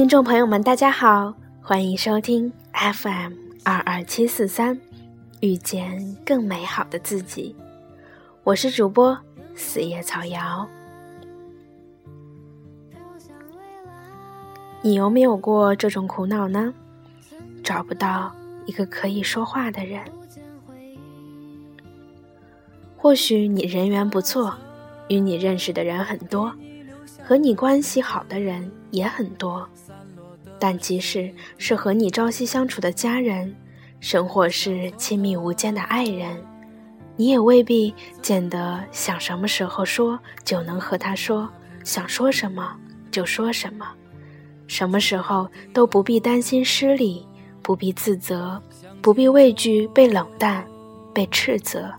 听众朋友们，大家好，欢迎收听 FM 二二七四三，遇见更美好的自己。我是主播四叶草瑶。你有没有过这种苦恼呢？找不到一个可以说话的人。或许你人缘不错，与你认识的人很多，和你关系好的人也很多。但即使是和你朝夕相处的家人，甚或是亲密无间的爱人，你也未必见得想什么时候说就能和他说，想说什么就说什么，什么时候都不必担心失礼，不必自责，不必畏惧被冷淡、被斥责。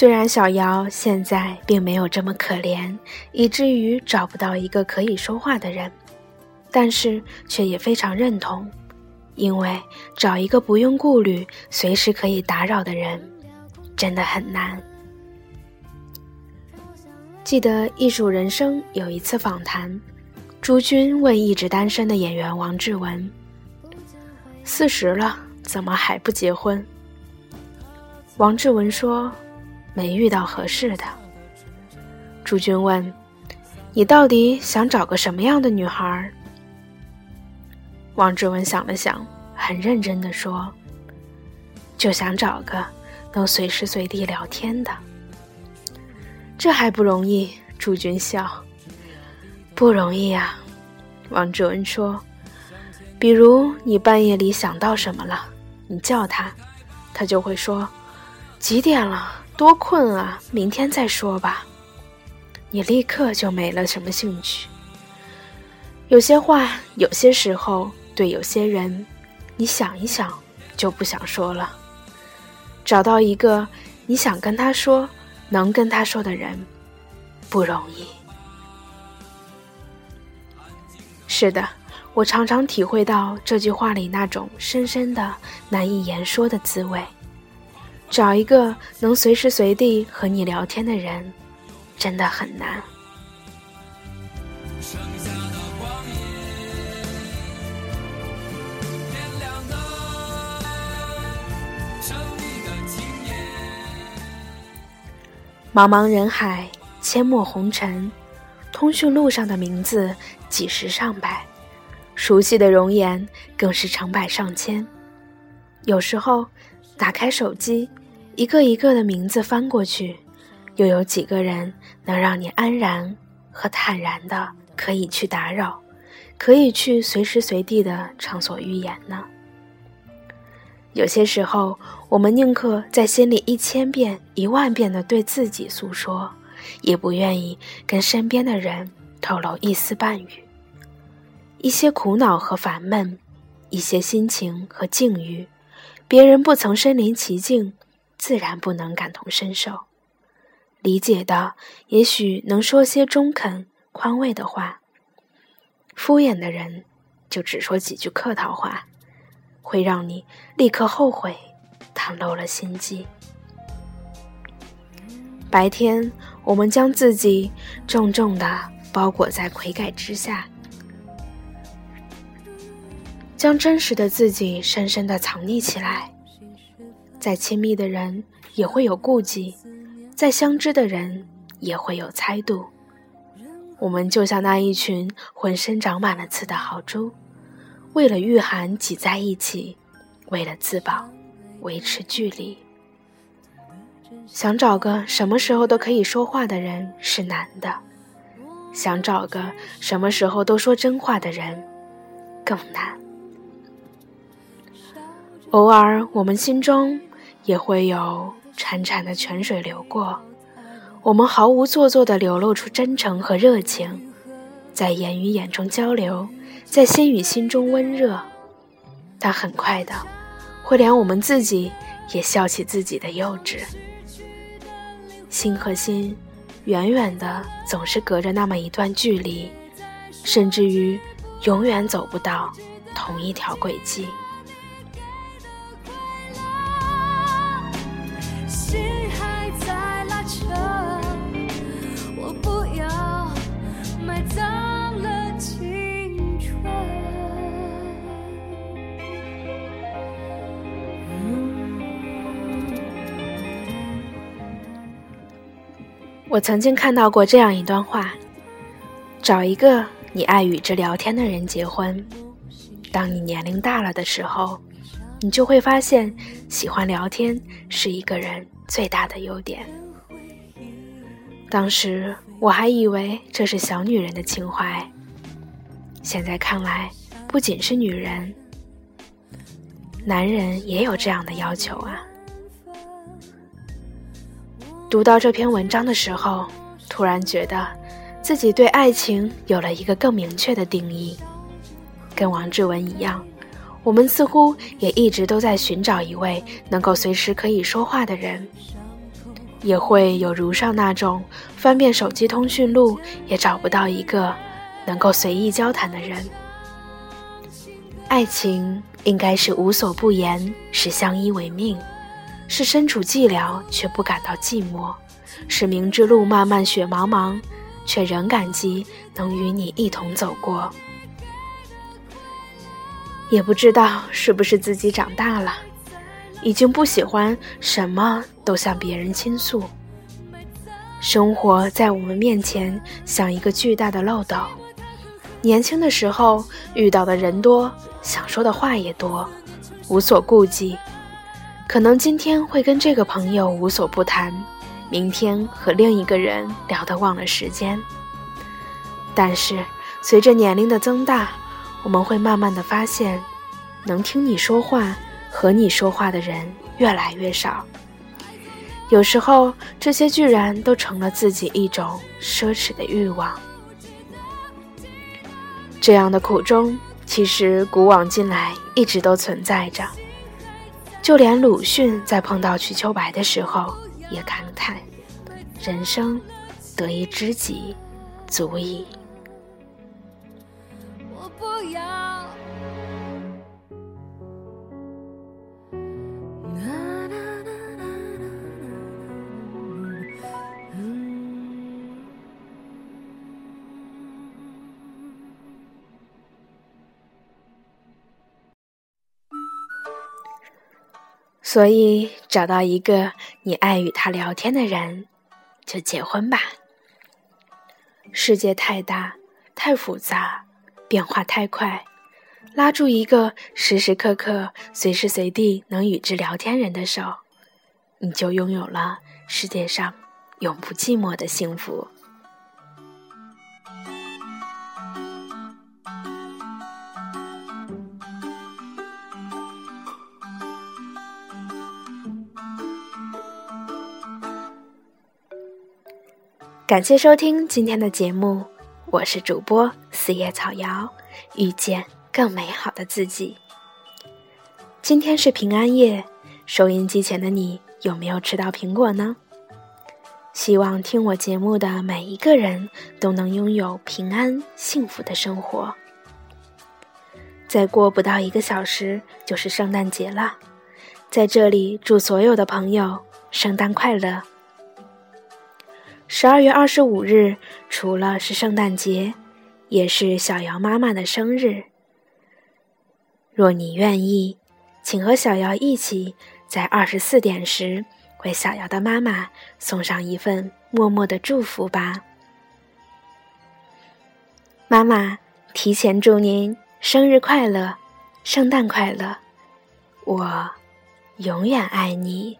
虽然小瑶现在并没有这么可怜，以至于找不到一个可以说话的人，但是却也非常认同，因为找一个不用顾虑、随时可以打扰的人，真的很难。记得《艺术人生》有一次访谈，朱军问一直单身的演员王志文：“四十了，怎么还不结婚？”王志文说。没遇到合适的。朱军问：“你到底想找个什么样的女孩？”王志文想了想，很认真的说：“就想找个能随时随地聊天的。”这还不容易？朱军笑：“不容易呀。”王志文说：“比如你半夜里想到什么了，你叫他，他就会说：几点了？”多困啊！明天再说吧。你立刻就没了什么兴趣。有些话，有些时候，对有些人，你想一想就不想说了。找到一个你想跟他说、能跟他说的人，不容易。是的，我常常体会到这句话里那种深深的、难以言说的滋味。找一个能随时随地和你聊天的人，真的很难。茫茫人海，阡陌红尘，通讯录上的名字几十上百，熟悉的容颜更是成百上千。有时候，打开手机。一个一个的名字翻过去，又有几个人能让你安然和坦然的可以去打扰，可以去随时随地的畅所欲言呢？有些时候，我们宁可在心里一千遍、一万遍的对自己诉说，也不愿意跟身边的人透露一丝半语。一些苦恼和烦闷，一些心情和境遇，别人不曾身临其境。自然不能感同身受，理解的也许能说些中肯、宽慰的话。敷衍的人就只说几句客套话，会让你立刻后悔，袒露了心机。白天，我们将自己重重的包裹在盔盖之下，将真实的自己深深的藏匿起来。再亲密的人也会有顾忌，再相知的人也会有猜度。我们就像那一群浑身长满了刺的豪猪，为了御寒挤在一起，为了自保维持距离。想找个什么时候都可以说话的人是难的，想找个什么时候都说真话的人更难。偶尔，我们心中。也会有潺潺的泉水流过，我们毫无做作的流露出真诚和热情，在眼与眼中交流，在心与心中温热。但很快的，会连我们自己也笑起自己的幼稚。心和心，远远的总是隔着那么一段距离，甚至于永远走不到同一条轨迹。我曾经看到过这样一段话：找一个你爱与之聊天的人结婚。当你年龄大了的时候，你就会发现，喜欢聊天是一个人最大的优点。当时我还以为这是小女人的情怀，现在看来，不仅是女人，男人也有这样的要求啊。读到这篇文章的时候，突然觉得自己对爱情有了一个更明确的定义。跟王志文一样，我们似乎也一直都在寻找一位能够随时可以说话的人，也会有如上那种翻遍手机通讯录也找不到一个能够随意交谈的人。爱情应该是无所不言，是相依为命。是身处寂寥却不感到寂寞，是明知路漫漫雪茫茫，却仍感激能与你一同走过。也不知道是不是自己长大了，已经不喜欢什么都向别人倾诉。生活在我们面前像一个巨大的漏斗，年轻的时候遇到的人多，想说的话也多，无所顾忌。可能今天会跟这个朋友无所不谈，明天和另一个人聊得忘了时间。但是随着年龄的增大，我们会慢慢的发现，能听你说话、和你说话的人越来越少。有时候这些居然都成了自己一种奢侈的欲望。这样的苦衷，其实古往今来一直都存在着。就连鲁迅在碰到瞿秋白的时候，也感叹：“人生得一知己，足矣。”所以，找到一个你爱与他聊天的人，就结婚吧。世界太大，太复杂，变化太快，拉住一个时时刻刻、随时随地能与之聊天人的手，你就拥有了世界上永不寂寞的幸福。感谢收听今天的节目，我是主播四叶草瑶，遇见更美好的自己。今天是平安夜，收音机前的你有没有吃到苹果呢？希望听我节目的每一个人都能拥有平安幸福的生活。再过不到一个小时就是圣诞节了，在这里祝所有的朋友圣诞快乐。十二月二十五日，除了是圣诞节，也是小瑶妈妈的生日。若你愿意，请和小瑶一起在二十四点时为小瑶的妈妈送上一份默默的祝福吧。妈妈，提前祝您生日快乐，圣诞快乐，我永远爱你。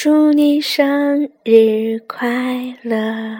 祝你生日快乐。